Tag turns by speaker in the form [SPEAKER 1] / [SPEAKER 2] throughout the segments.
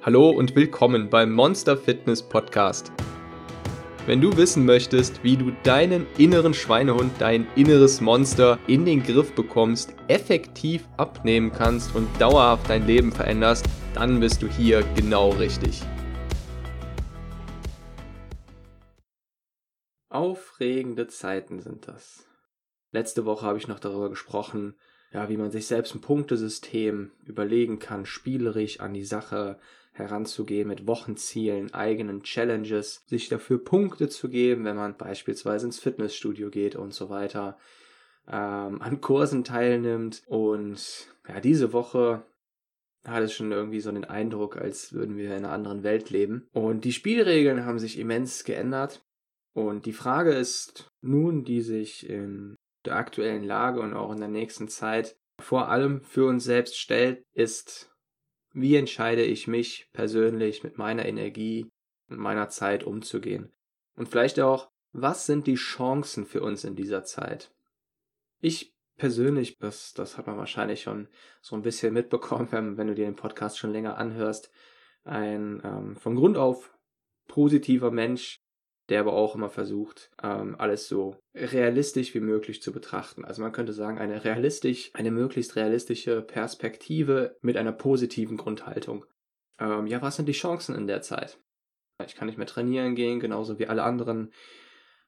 [SPEAKER 1] Hallo und willkommen beim Monster Fitness Podcast. Wenn du wissen möchtest, wie du deinen inneren Schweinehund, dein inneres Monster in den Griff bekommst, effektiv abnehmen kannst und dauerhaft dein Leben veränderst, dann bist du hier genau richtig. Aufregende Zeiten sind das. Letzte Woche habe ich noch darüber gesprochen, ja, wie man sich selbst ein Punktesystem überlegen kann, spielerisch an die Sache heranzugehen mit Wochenzielen, eigenen Challenges, sich dafür Punkte zu geben, wenn man beispielsweise ins Fitnessstudio geht und so weiter, ähm, an Kursen teilnimmt. Und ja, diese Woche hat es schon irgendwie so den Eindruck, als würden wir in einer anderen Welt leben. Und die Spielregeln haben sich immens geändert. Und die Frage ist nun, die sich in der aktuellen Lage und auch in der nächsten Zeit vor allem für uns selbst stellt, ist, wie entscheide ich mich persönlich mit meiner Energie und meiner Zeit umzugehen? Und vielleicht auch, was sind die Chancen für uns in dieser Zeit? Ich persönlich, das, das hat man wahrscheinlich schon so ein bisschen mitbekommen, wenn, wenn du dir den Podcast schon länger anhörst, ein ähm, von Grund auf positiver Mensch, der aber auch immer versucht, ähm, alles so realistisch wie möglich zu betrachten. Also man könnte sagen, eine realistisch, eine möglichst realistische Perspektive mit einer positiven Grundhaltung. Ähm, ja, was sind die Chancen in der Zeit? Ich kann nicht mehr trainieren gehen, genauso wie alle anderen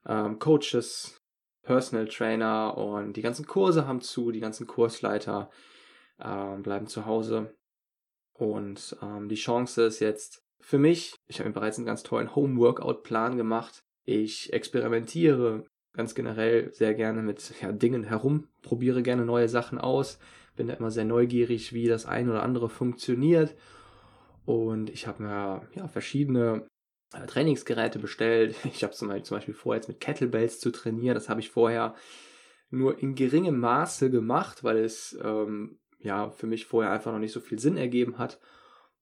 [SPEAKER 1] ähm, Coaches, Personal Trainer und die ganzen Kurse haben zu, die ganzen Kursleiter ähm, bleiben zu Hause. Und ähm, die Chance ist jetzt für mich, ich habe mir bereits einen ganz tollen Home-Workout-Plan gemacht. Ich experimentiere ganz generell sehr gerne mit ja, Dingen herum, probiere gerne neue Sachen aus, bin da immer sehr neugierig, wie das eine oder andere funktioniert. Und ich habe mir ja, verschiedene äh, Trainingsgeräte bestellt. Ich habe zum Beispiel vor, jetzt mit Kettlebells zu trainieren. Das habe ich vorher nur in geringem Maße gemacht, weil es ähm, ja für mich vorher einfach noch nicht so viel Sinn ergeben hat.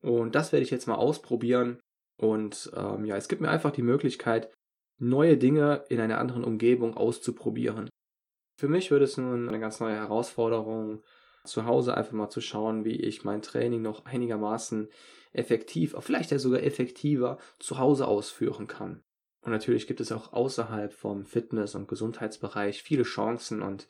[SPEAKER 1] Und das werde ich jetzt mal ausprobieren. Und ähm, ja, es gibt mir einfach die Möglichkeit, neue Dinge in einer anderen Umgebung auszuprobieren. Für mich wird es nun eine ganz neue Herausforderung, zu Hause einfach mal zu schauen, wie ich mein Training noch einigermaßen effektiv, vielleicht ja sogar effektiver zu Hause ausführen kann. Und natürlich gibt es auch außerhalb vom Fitness- und Gesundheitsbereich viele Chancen und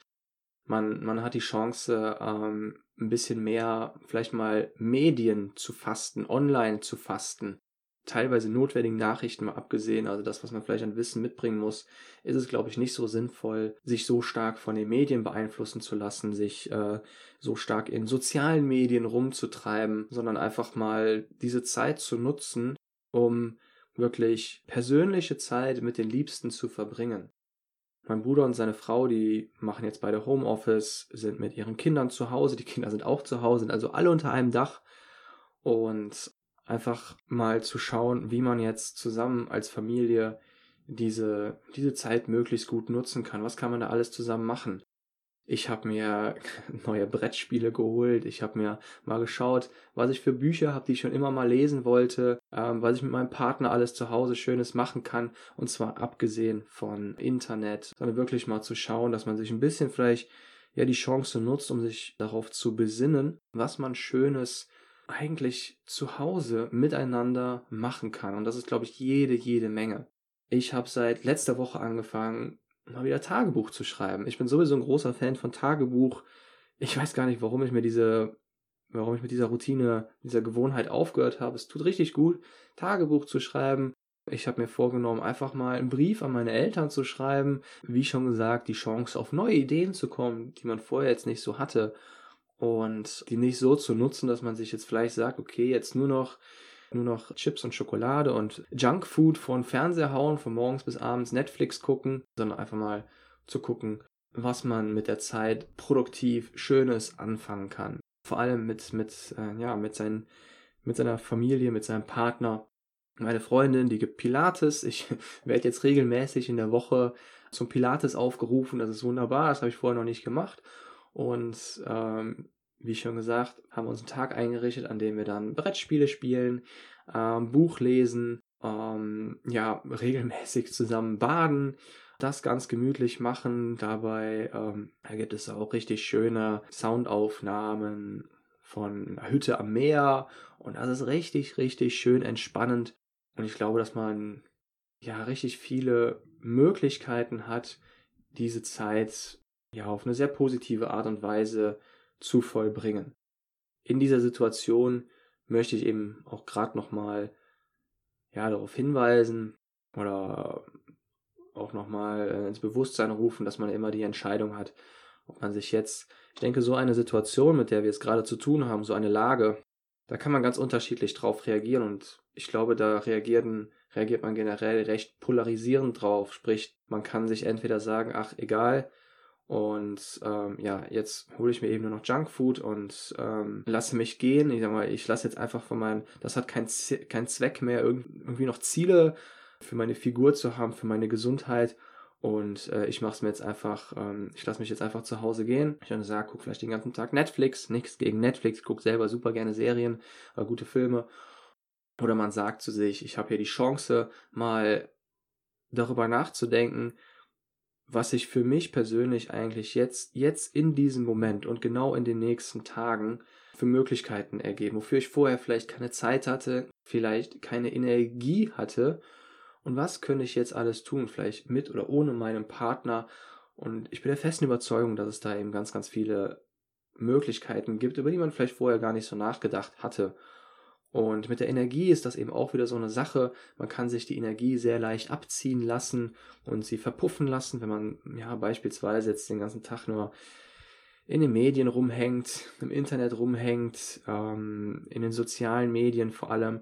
[SPEAKER 1] man, man hat die Chance, ähm, ein bisschen mehr vielleicht mal Medien zu fasten, online zu fasten. Teilweise notwendigen Nachrichten mal abgesehen, also das, was man vielleicht an Wissen mitbringen muss, ist es, glaube ich, nicht so sinnvoll, sich so stark von den Medien beeinflussen zu lassen, sich äh, so stark in sozialen Medien rumzutreiben, sondern einfach mal diese Zeit zu nutzen, um wirklich persönliche Zeit mit den Liebsten zu verbringen. Mein Bruder und seine Frau, die machen jetzt beide Homeoffice, sind mit ihren Kindern zu Hause, die Kinder sind auch zu Hause, sind also alle unter einem Dach und einfach mal zu schauen, wie man jetzt zusammen als Familie diese, diese Zeit möglichst gut nutzen kann. Was kann man da alles zusammen machen? Ich habe mir neue Brettspiele geholt. Ich habe mir mal geschaut, was ich für Bücher habe, die ich schon immer mal lesen wollte, ähm, was ich mit meinem Partner alles zu Hause Schönes machen kann. Und zwar abgesehen von Internet, sondern wirklich mal zu schauen, dass man sich ein bisschen vielleicht ja die Chance nutzt, um sich darauf zu besinnen, was man Schönes eigentlich zu Hause miteinander machen kann. Und das ist, glaube ich, jede, jede Menge. Ich habe seit letzter Woche angefangen, mal wieder Tagebuch zu schreiben. Ich bin sowieso ein großer Fan von Tagebuch. Ich weiß gar nicht, warum ich mir diese, warum ich mit dieser Routine, dieser Gewohnheit aufgehört habe. Es tut richtig gut, Tagebuch zu schreiben. Ich habe mir vorgenommen, einfach mal einen Brief an meine Eltern zu schreiben. Wie schon gesagt, die Chance auf neue Ideen zu kommen, die man vorher jetzt nicht so hatte. Und die nicht so zu nutzen, dass man sich jetzt vielleicht sagt, okay, jetzt nur noch nur noch Chips und Schokolade und Junkfood von Fernseher hauen, von morgens bis abends Netflix gucken, sondern einfach mal zu gucken, was man mit der Zeit produktiv Schönes anfangen kann. Vor allem mit, mit, äh, ja, mit, seinen, mit seiner Familie, mit seinem Partner. Meine Freundin, die gibt Pilates. Ich werde jetzt regelmäßig in der Woche zum Pilates aufgerufen. Das ist wunderbar. Das habe ich vorher noch nicht gemacht. Und ähm, wie schon gesagt, haben wir uns einen Tag eingerichtet, an dem wir dann Brettspiele spielen, ähm, Buch lesen, ähm, ja, regelmäßig zusammen baden, das ganz gemütlich machen. Dabei ähm, gibt es auch richtig schöne Soundaufnahmen von einer Hütte am Meer Und das ist richtig, richtig schön entspannend. Und ich glaube, dass man ja richtig viele Möglichkeiten hat, diese Zeit ja auf eine sehr positive Art und Weise zu vollbringen. In dieser Situation möchte ich eben auch gerade nochmal ja, darauf hinweisen oder auch nochmal äh, ins Bewusstsein rufen, dass man immer die Entscheidung hat, ob man sich jetzt, ich denke, so eine Situation, mit der wir es gerade zu tun haben, so eine Lage, da kann man ganz unterschiedlich drauf reagieren und ich glaube, da reagieren, reagiert man generell recht polarisierend drauf. Sprich, man kann sich entweder sagen, ach egal, und ähm, ja, jetzt hole ich mir eben nur noch Junkfood und ähm, lasse mich gehen. Ich sag mal, ich lasse jetzt einfach von meinem, das hat keinen kein Zweck mehr, irgendwie noch Ziele für meine Figur zu haben, für meine Gesundheit. Und äh, ich mache mir jetzt einfach, ähm, ich lasse mich jetzt einfach zu Hause gehen. Ich sage, guck vielleicht den ganzen Tag Netflix, nichts gegen Netflix, guck selber super gerne Serien, äh, gute Filme. Oder man sagt zu sich, ich habe hier die Chance, mal darüber nachzudenken, was sich für mich persönlich eigentlich jetzt, jetzt in diesem Moment und genau in den nächsten Tagen für Möglichkeiten ergeben, wofür ich vorher vielleicht keine Zeit hatte, vielleicht keine Energie hatte. Und was könnte ich jetzt alles tun, vielleicht mit oder ohne meinen Partner? Und ich bin der festen Überzeugung, dass es da eben ganz, ganz viele Möglichkeiten gibt, über die man vielleicht vorher gar nicht so nachgedacht hatte. Und mit der Energie ist das eben auch wieder so eine Sache. Man kann sich die Energie sehr leicht abziehen lassen und sie verpuffen lassen, wenn man ja beispielsweise jetzt den ganzen Tag nur in den Medien rumhängt, im Internet rumhängt, ähm, in den sozialen Medien vor allem.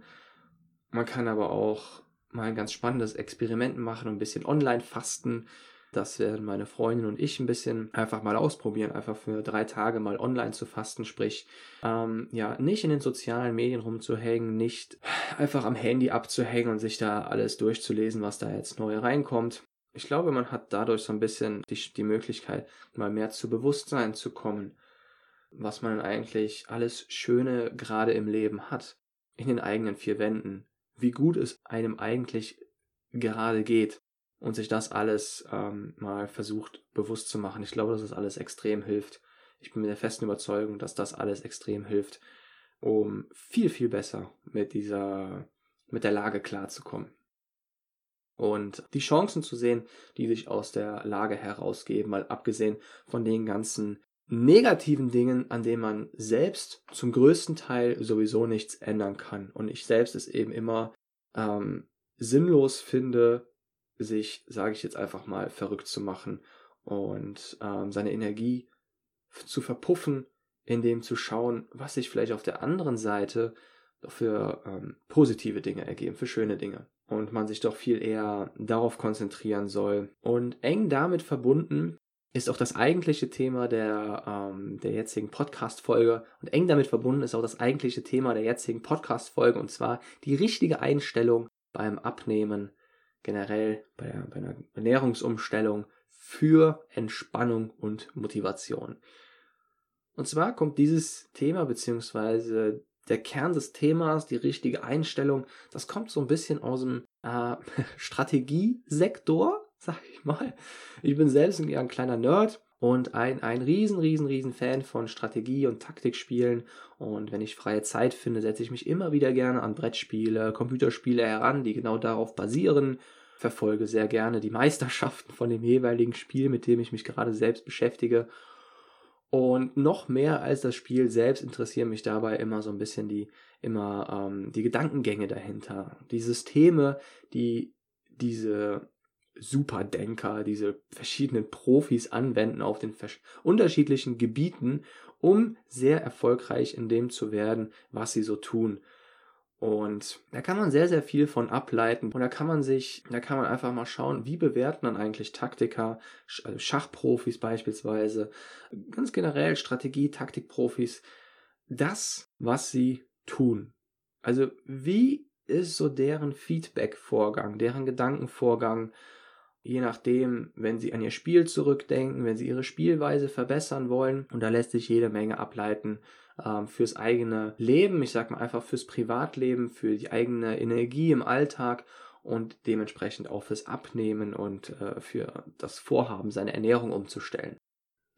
[SPEAKER 1] Man kann aber auch mal ein ganz spannendes Experiment machen und ein bisschen online fasten. Das werden meine Freundin und ich ein bisschen einfach mal ausprobieren, einfach für drei Tage mal online zu fasten, sprich, ähm, ja, nicht in den sozialen Medien rumzuhängen, nicht einfach am Handy abzuhängen und sich da alles durchzulesen, was da jetzt neu reinkommt. Ich glaube, man hat dadurch so ein bisschen die, die Möglichkeit, mal mehr zu Bewusstsein zu kommen, was man eigentlich alles Schöne gerade im Leben hat, in den eigenen vier Wänden, wie gut es einem eigentlich gerade geht und sich das alles ähm, mal versucht bewusst zu machen. Ich glaube, dass das alles extrem hilft. Ich bin mir der festen Überzeugung, dass das alles extrem hilft, um viel, viel besser mit dieser, mit der Lage klarzukommen. Und die Chancen zu sehen, die sich aus der Lage herausgeben, mal abgesehen von den ganzen negativen Dingen, an denen man selbst zum größten Teil sowieso nichts ändern kann. Und ich selbst es eben immer ähm, sinnlos finde, sich, sage ich jetzt einfach mal, verrückt zu machen und ähm, seine Energie zu verpuffen, indem zu schauen, was sich vielleicht auf der anderen Seite für ähm, positive Dinge ergeben, für schöne Dinge. Und man sich doch viel eher darauf konzentrieren soll. Und eng damit verbunden ist auch das eigentliche Thema der, ähm, der jetzigen Podcast-Folge. Und eng damit verbunden ist auch das eigentliche Thema der jetzigen Podcast-Folge. Und zwar die richtige Einstellung beim Abnehmen generell bei, bei einer Ernährungsumstellung für Entspannung und Motivation. Und zwar kommt dieses Thema beziehungsweise der Kern des Themas, die richtige Einstellung, das kommt so ein bisschen aus dem äh, Strategiesektor, sag ich mal. Ich bin selbst ein, ein kleiner Nerd und ein, ein riesen, riesen, riesen Fan von Strategie- und Taktikspielen. Und wenn ich freie Zeit finde, setze ich mich immer wieder gerne an Brettspiele, Computerspiele heran, die genau darauf basieren. Verfolge sehr gerne die Meisterschaften von dem jeweiligen Spiel, mit dem ich mich gerade selbst beschäftige. Und noch mehr als das Spiel selbst interessieren mich dabei immer so ein bisschen die, immer ähm, die Gedankengänge dahinter. Die Systeme, die diese Superdenker, diese verschiedenen Profis anwenden auf den unterschiedlichen Gebieten, um sehr erfolgreich in dem zu werden, was sie so tun. Und da kann man sehr, sehr viel von ableiten. Und da kann man sich, da kann man einfach mal schauen, wie bewerten dann eigentlich Taktiker, also Schachprofis beispielsweise, ganz generell Strategie, Taktikprofis, das, was sie tun. Also wie ist so deren Feedback-Vorgang, deren Gedankenvorgang, je nachdem, wenn sie an ihr Spiel zurückdenken, wenn sie ihre Spielweise verbessern wollen. Und da lässt sich jede Menge ableiten ähm, fürs eigene Leben, ich sag mal einfach fürs Privatleben, für die eigene Energie im Alltag und dementsprechend auch fürs Abnehmen und äh, für das Vorhaben, seine Ernährung umzustellen.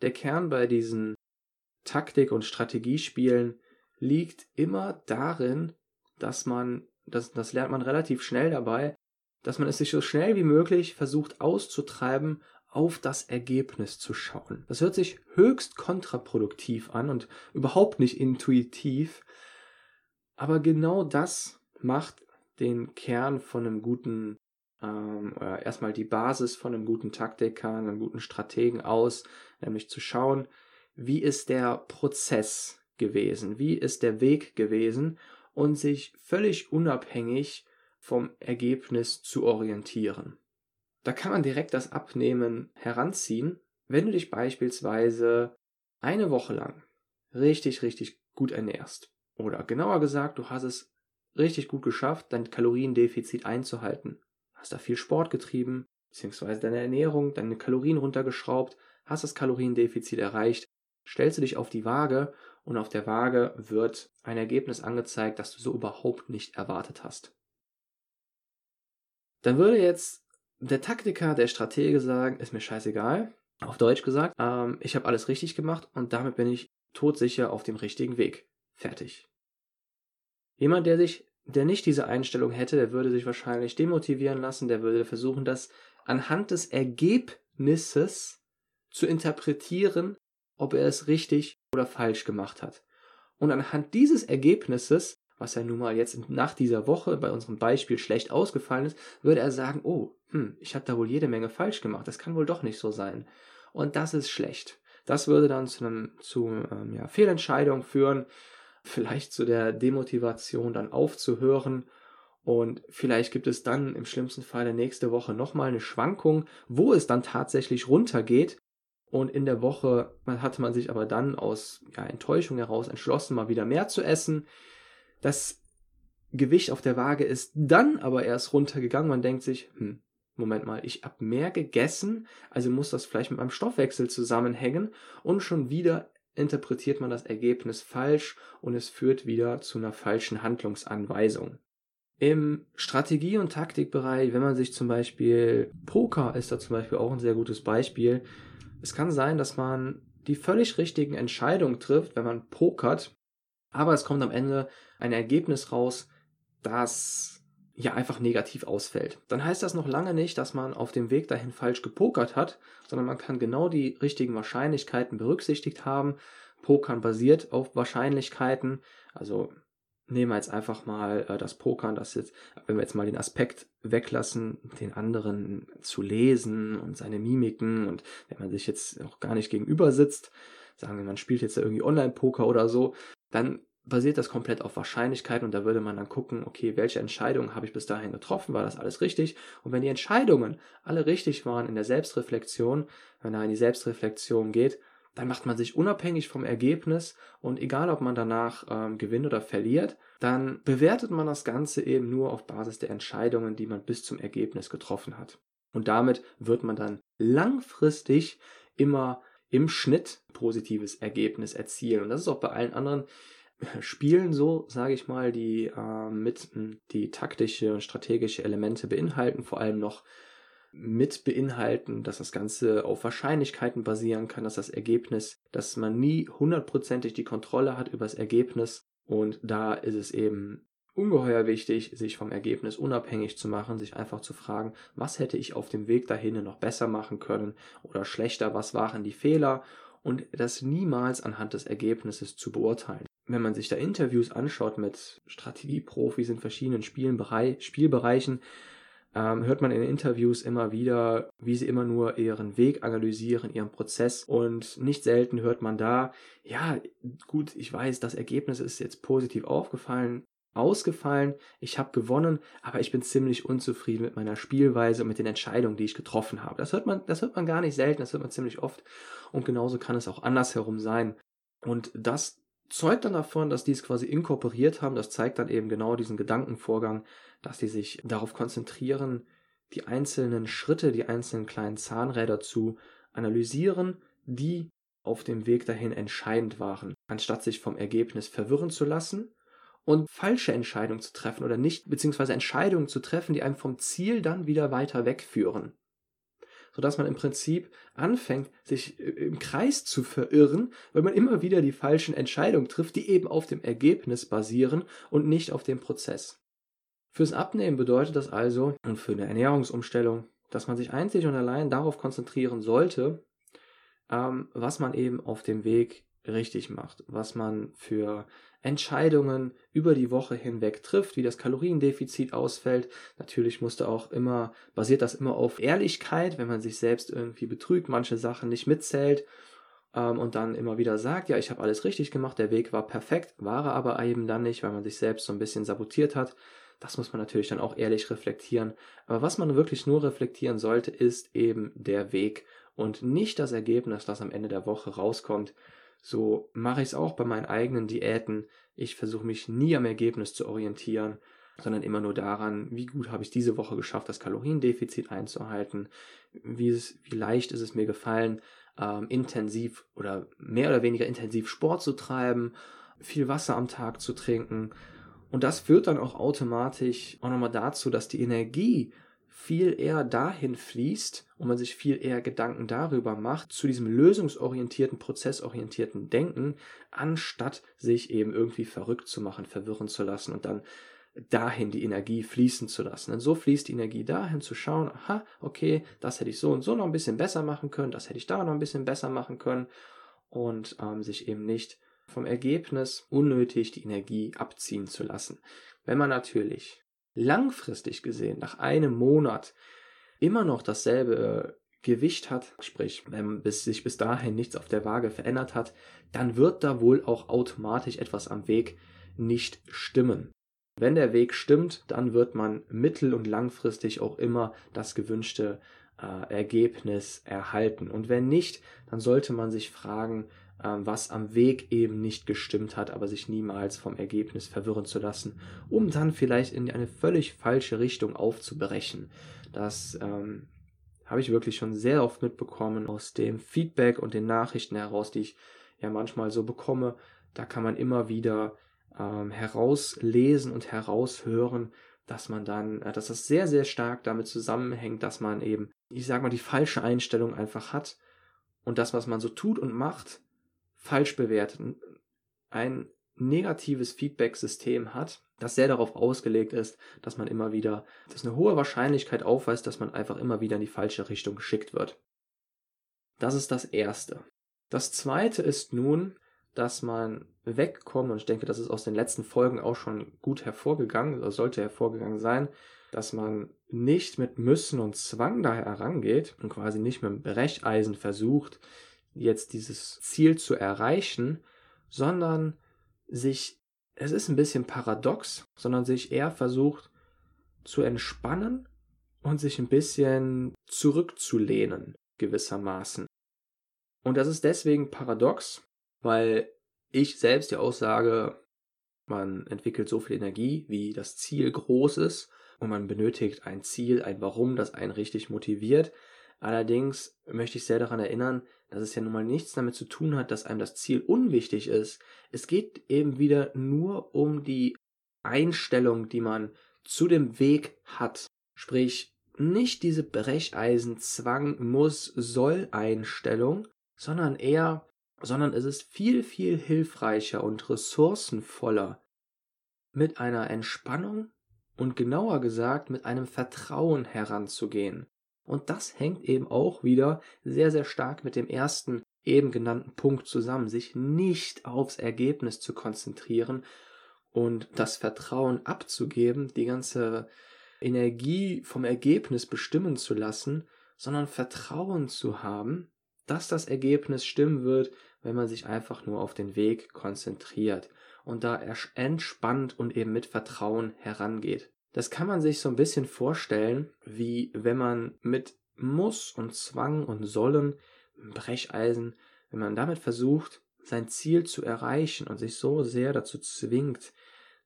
[SPEAKER 1] Der Kern bei diesen Taktik- und Strategiespielen liegt immer darin, dass man, das, das lernt man relativ schnell dabei, dass man es sich so schnell wie möglich versucht auszutreiben, auf das Ergebnis zu schauen. Das hört sich höchst kontraproduktiv an und überhaupt nicht intuitiv, aber genau das macht den Kern von einem guten, ähm, oder erstmal die Basis von einem guten Taktiker, einem guten Strategen aus, nämlich zu schauen, wie ist der Prozess gewesen, wie ist der Weg gewesen und sich völlig unabhängig vom Ergebnis zu orientieren. Da kann man direkt das Abnehmen heranziehen, wenn du dich beispielsweise eine Woche lang richtig, richtig gut ernährst. Oder genauer gesagt, du hast es richtig gut geschafft, dein Kaloriendefizit einzuhalten. Hast da viel Sport getrieben, beziehungsweise deine Ernährung, deine Kalorien runtergeschraubt, hast das Kaloriendefizit erreicht, stellst du dich auf die Waage und auf der Waage wird ein Ergebnis angezeigt, das du so überhaupt nicht erwartet hast. Dann würde jetzt der Taktiker, der Stratege sagen, ist mir scheißegal, auf Deutsch gesagt, ähm, ich habe alles richtig gemacht und damit bin ich todsicher auf dem richtigen Weg. Fertig. Jemand, der sich, der nicht diese Einstellung hätte, der würde sich wahrscheinlich demotivieren lassen, der würde versuchen, das anhand des Ergebnisses zu interpretieren, ob er es richtig oder falsch gemacht hat. Und anhand dieses Ergebnisses was ja nun mal jetzt nach dieser Woche bei unserem Beispiel schlecht ausgefallen ist, würde er sagen, oh, hm, ich habe da wohl jede Menge falsch gemacht, das kann wohl doch nicht so sein. Und das ist schlecht. Das würde dann zu einem zu ähm, ja, Fehlentscheidung führen, vielleicht zu der Demotivation dann aufzuhören und vielleicht gibt es dann im schlimmsten Fall der nächste Woche nochmal eine Schwankung, wo es dann tatsächlich runtergeht. Und in der Woche hatte man sich aber dann aus ja, Enttäuschung heraus entschlossen, mal wieder mehr zu essen. Das Gewicht auf der Waage ist dann aber erst runtergegangen. Man denkt sich, hm, Moment mal, ich habe mehr gegessen, also muss das vielleicht mit meinem Stoffwechsel zusammenhängen und schon wieder interpretiert man das Ergebnis falsch und es führt wieder zu einer falschen Handlungsanweisung. Im Strategie- und Taktikbereich, wenn man sich zum Beispiel Poker ist da zum Beispiel auch ein sehr gutes Beispiel. Es kann sein, dass man die völlig richtigen Entscheidungen trifft, wenn man pokert, aber es kommt am Ende ein Ergebnis raus, das ja einfach negativ ausfällt. Dann heißt das noch lange nicht, dass man auf dem Weg dahin falsch gepokert hat, sondern man kann genau die richtigen Wahrscheinlichkeiten berücksichtigt haben. Pokern basiert auf Wahrscheinlichkeiten. Also nehmen wir jetzt einfach mal äh, das Pokern, das jetzt, wenn wir jetzt mal den Aspekt weglassen, den anderen zu lesen und seine Mimiken und wenn man sich jetzt auch gar nicht gegenüber sitzt, sagen wir, man spielt jetzt irgendwie Online-Poker oder so, dann basiert das komplett auf Wahrscheinlichkeiten und da würde man dann gucken, okay, welche Entscheidungen habe ich bis dahin getroffen, war das alles richtig? Und wenn die Entscheidungen alle richtig waren in der Selbstreflexion, wenn er in die Selbstreflexion geht, dann macht man sich unabhängig vom Ergebnis und egal ob man danach ähm, gewinnt oder verliert, dann bewertet man das Ganze eben nur auf Basis der Entscheidungen, die man bis zum Ergebnis getroffen hat. Und damit wird man dann langfristig immer im Schnitt positives Ergebnis erzielen. Und das ist auch bei allen anderen Spielen so, sage ich mal, die äh, mit die taktische und strategische Elemente beinhalten, vor allem noch mit beinhalten, dass das Ganze auf Wahrscheinlichkeiten basieren kann, dass das Ergebnis, dass man nie hundertprozentig die Kontrolle hat über das Ergebnis und da ist es eben ungeheuer wichtig, sich vom Ergebnis unabhängig zu machen, sich einfach zu fragen, was hätte ich auf dem Weg dahin noch besser machen können oder schlechter, was waren die Fehler und das niemals anhand des Ergebnisses zu beurteilen. Wenn man sich da Interviews anschaut mit Strategieprofis in verschiedenen Spielbereichen, ähm, hört man in Interviews immer wieder, wie sie immer nur ihren Weg analysieren, ihren Prozess und nicht selten hört man da, ja, gut, ich weiß, das Ergebnis ist jetzt positiv aufgefallen, ausgefallen, ich habe gewonnen, aber ich bin ziemlich unzufrieden mit meiner Spielweise und mit den Entscheidungen, die ich getroffen habe. Das hört man, das hört man gar nicht selten, das hört man ziemlich oft und genauso kann es auch andersherum sein. Und das zeugt dann davon, dass die es quasi inkorporiert haben. Das zeigt dann eben genau diesen Gedankenvorgang, dass die sich darauf konzentrieren, die einzelnen Schritte, die einzelnen kleinen Zahnräder zu analysieren, die auf dem Weg dahin entscheidend waren, anstatt sich vom Ergebnis verwirren zu lassen und falsche Entscheidungen zu treffen oder nicht, beziehungsweise Entscheidungen zu treffen, die einem vom Ziel dann wieder weiter wegführen. sodass man im Prinzip anfängt, sich im Kreis zu verirren, weil man immer wieder die falschen Entscheidungen trifft, die eben auf dem Ergebnis basieren und nicht auf dem Prozess. Fürs Abnehmen bedeutet das also, und für eine Ernährungsumstellung, dass man sich einzig und allein darauf konzentrieren sollte, ähm, was man eben auf dem Weg richtig macht, was man für Entscheidungen über die Woche hinweg trifft, wie das Kaloriendefizit ausfällt. Natürlich musste auch immer, basiert das immer auf Ehrlichkeit, wenn man sich selbst irgendwie betrügt, manche Sachen nicht mitzählt ähm, und dann immer wieder sagt, ja, ich habe alles richtig gemacht, der Weg war perfekt, war er aber eben dann nicht, weil man sich selbst so ein bisschen sabotiert hat. Das muss man natürlich dann auch ehrlich reflektieren. Aber was man wirklich nur reflektieren sollte, ist eben der Weg und nicht das Ergebnis, das am Ende der Woche rauskommt. So mache ich es auch bei meinen eigenen Diäten. Ich versuche mich nie am Ergebnis zu orientieren, sondern immer nur daran, wie gut habe ich diese Woche geschafft, das Kaloriendefizit einzuhalten, wie, es, wie leicht ist es mir gefallen, ähm, intensiv oder mehr oder weniger intensiv Sport zu treiben, viel Wasser am Tag zu trinken. Und das führt dann auch automatisch auch nochmal dazu, dass die Energie viel eher dahin fließt und man sich viel eher Gedanken darüber macht, zu diesem lösungsorientierten, prozessorientierten Denken, anstatt sich eben irgendwie verrückt zu machen, verwirren zu lassen und dann dahin die Energie fließen zu lassen. Und so fließt die Energie dahin zu schauen, aha, okay, das hätte ich so und so noch ein bisschen besser machen können, das hätte ich da noch ein bisschen besser machen können und ähm, sich eben nicht vom Ergebnis unnötig die Energie abziehen zu lassen. Wenn man natürlich langfristig gesehen, nach einem Monat, immer noch dasselbe äh, Gewicht hat, sprich, wenn bis, sich bis dahin nichts auf der Waage verändert hat, dann wird da wohl auch automatisch etwas am Weg nicht stimmen. Wenn der Weg stimmt, dann wird man mittel- und langfristig auch immer das gewünschte äh, Ergebnis erhalten. Und wenn nicht, dann sollte man sich fragen, was am Weg eben nicht gestimmt hat, aber sich niemals vom Ergebnis verwirren zu lassen, um dann vielleicht in eine völlig falsche Richtung aufzubrechen. Das ähm, habe ich wirklich schon sehr oft mitbekommen aus dem Feedback und den Nachrichten heraus, die ich ja manchmal so bekomme. Da kann man immer wieder ähm, herauslesen und heraushören, dass man dann, äh, dass das sehr, sehr stark damit zusammenhängt, dass man eben, ich sag mal, die falsche Einstellung einfach hat und das, was man so tut und macht, falsch bewertet, ein negatives Feedback-System hat, das sehr darauf ausgelegt ist, dass man immer wieder, dass eine hohe Wahrscheinlichkeit aufweist, dass man einfach immer wieder in die falsche Richtung geschickt wird. Das ist das Erste. Das Zweite ist nun, dass man wegkommt, und ich denke, das ist aus den letzten Folgen auch schon gut hervorgegangen, oder sollte hervorgegangen sein, dass man nicht mit Müssen und Zwang da herangeht und quasi nicht mit dem Brecheisen versucht, jetzt dieses Ziel zu erreichen, sondern sich, es ist ein bisschen paradox, sondern sich eher versucht zu entspannen und sich ein bisschen zurückzulehnen, gewissermaßen. Und das ist deswegen paradox, weil ich selbst ja auch sage, man entwickelt so viel Energie, wie das Ziel groß ist, und man benötigt ein Ziel, ein Warum, das einen richtig motiviert. Allerdings möchte ich sehr daran erinnern, dass es ja nun mal nichts damit zu tun hat, dass einem das Ziel unwichtig ist. Es geht eben wieder nur um die Einstellung, die man zu dem Weg hat. Sprich, nicht diese Brecheisen, Zwang, muss, soll Einstellung, sondern eher, sondern es ist viel, viel hilfreicher und ressourcenvoller, mit einer Entspannung und genauer gesagt mit einem Vertrauen heranzugehen. Und das hängt eben auch wieder sehr, sehr stark mit dem ersten eben genannten Punkt zusammen, sich nicht aufs Ergebnis zu konzentrieren und das Vertrauen abzugeben, die ganze Energie vom Ergebnis bestimmen zu lassen, sondern Vertrauen zu haben, dass das Ergebnis stimmen wird, wenn man sich einfach nur auf den Weg konzentriert und da entspannt und eben mit Vertrauen herangeht. Das kann man sich so ein bisschen vorstellen, wie wenn man mit Muss und Zwang und Sollen, Brecheisen, wenn man damit versucht, sein Ziel zu erreichen und sich so sehr dazu zwingt,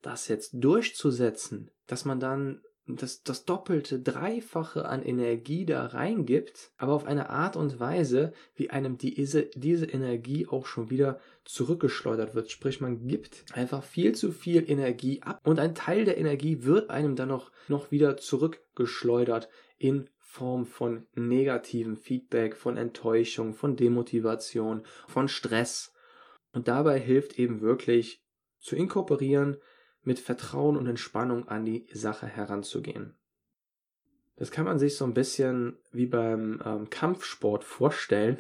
[SPEAKER 1] das jetzt durchzusetzen, dass man dann das, das Doppelte, Dreifache an Energie da reingibt, aber auf eine Art und Weise, wie einem diese, diese Energie auch schon wieder zurückgeschleudert wird. Sprich, man gibt einfach viel zu viel Energie ab und ein Teil der Energie wird einem dann noch, noch wieder zurückgeschleudert in Form von negativem Feedback, von Enttäuschung, von Demotivation, von Stress. Und dabei hilft eben wirklich zu inkorporieren, mit Vertrauen und Entspannung an die Sache heranzugehen. Das kann man sich so ein bisschen wie beim ähm, Kampfsport vorstellen.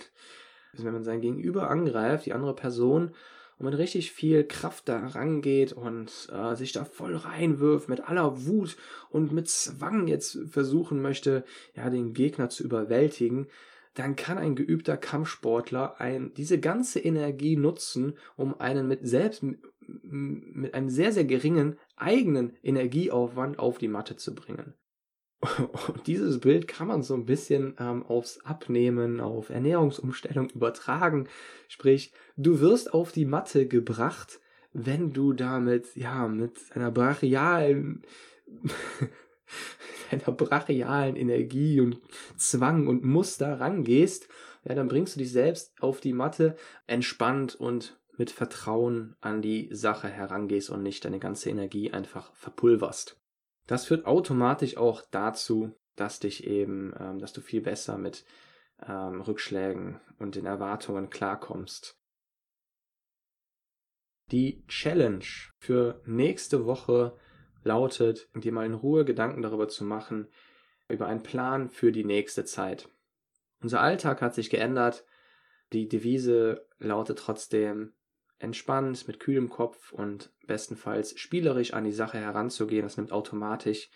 [SPEAKER 1] Also wenn man sein Gegenüber angreift, die andere Person, und man richtig viel Kraft da rangeht und äh, sich da voll reinwirft mit aller Wut und mit Zwang jetzt versuchen möchte, ja, den Gegner zu überwältigen, dann kann ein geübter Kampfsportler ein, diese ganze Energie nutzen, um einen mit selbst mit einem sehr, sehr geringen eigenen Energieaufwand auf die Matte zu bringen. Und dieses Bild kann man so ein bisschen ähm, aufs Abnehmen, auf Ernährungsumstellung übertragen. Sprich, du wirst auf die Matte gebracht, wenn du damit, ja, mit einer brachialen, einer brachialen Energie und Zwang und Muster rangehst, ja, dann bringst du dich selbst auf die Matte entspannt und mit Vertrauen an die Sache herangehst und nicht deine ganze Energie einfach verpulverst. Das führt automatisch auch dazu, dass dich eben, ähm, dass du viel besser mit ähm, Rückschlägen und den Erwartungen klarkommst. Die Challenge für nächste Woche lautet, dir mal in Ruhe Gedanken darüber zu machen, über einen Plan für die nächste Zeit. Unser Alltag hat sich geändert. Die Devise lautet trotzdem, entspannt, mit kühlem Kopf und bestenfalls spielerisch an die Sache heranzugehen. Das nimmt automatisch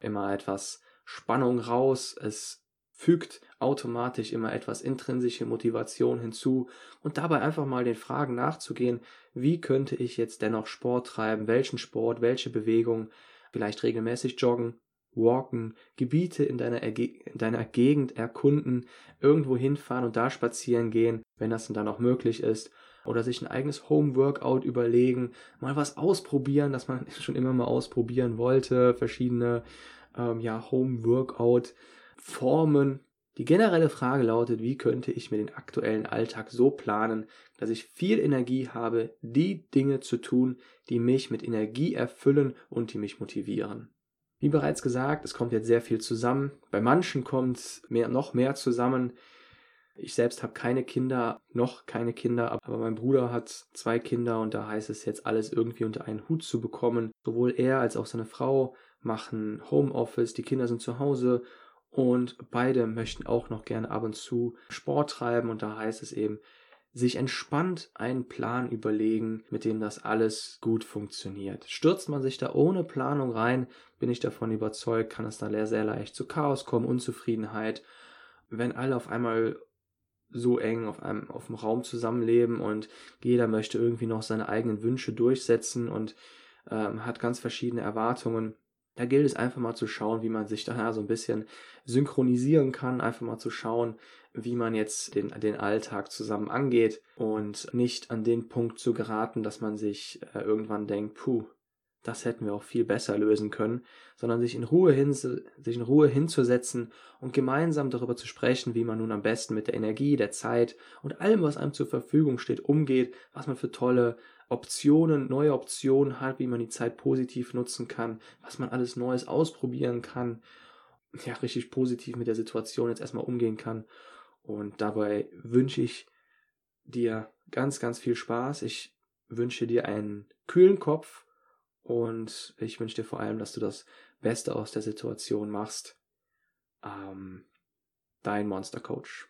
[SPEAKER 1] immer etwas Spannung raus. Es fügt automatisch immer etwas intrinsische Motivation hinzu und dabei einfach mal den Fragen nachzugehen, wie könnte ich jetzt dennoch Sport treiben, welchen Sport, welche Bewegung, vielleicht regelmäßig joggen, walken, Gebiete in deiner, in deiner Gegend erkunden, irgendwo hinfahren und da spazieren gehen, wenn das dann auch möglich ist oder sich ein eigenes Home-Workout überlegen, mal was ausprobieren, das man schon immer mal ausprobieren wollte, verschiedene ähm, ja, Home-Workout-Formen. Die generelle Frage lautet, wie könnte ich mir den aktuellen Alltag so planen, dass ich viel Energie habe, die Dinge zu tun, die mich mit Energie erfüllen und die mich motivieren. Wie bereits gesagt, es kommt jetzt sehr viel zusammen. Bei manchen kommt mehr, noch mehr zusammen. Ich selbst habe keine Kinder, noch keine Kinder, aber mein Bruder hat zwei Kinder und da heißt es jetzt alles irgendwie unter einen Hut zu bekommen. Sowohl er als auch seine Frau machen Homeoffice, die Kinder sind zu Hause und beide möchten auch noch gerne ab und zu Sport treiben und da heißt es eben, sich entspannt einen Plan überlegen, mit dem das alles gut funktioniert. Stürzt man sich da ohne Planung rein, bin ich davon überzeugt, kann es da sehr leicht zu Chaos kommen, Unzufriedenheit. Wenn alle auf einmal so eng auf einem auf dem Raum zusammenleben und jeder möchte irgendwie noch seine eigenen Wünsche durchsetzen und ähm, hat ganz verschiedene Erwartungen. Da gilt es einfach mal zu schauen, wie man sich da so ein bisschen synchronisieren kann, einfach mal zu schauen, wie man jetzt den, den Alltag zusammen angeht und nicht an den Punkt zu geraten, dass man sich äh, irgendwann denkt, puh, das hätten wir auch viel besser lösen können, sondern sich in Ruhe, hin, sich in Ruhe hinzusetzen und gemeinsam darüber zu sprechen, wie man nun am besten mit der Energie, der Zeit und allem, was einem zur Verfügung steht, umgeht, was man für tolle Optionen, neue Optionen hat, wie man die Zeit positiv nutzen kann, was man alles Neues ausprobieren kann, ja, richtig positiv mit der Situation jetzt erstmal umgehen kann. Und dabei wünsche ich dir ganz, ganz viel Spaß. Ich wünsche dir einen kühlen Kopf, und ich wünsche dir vor allem, dass du das Beste aus der Situation machst. Ähm, dein Monster Coach.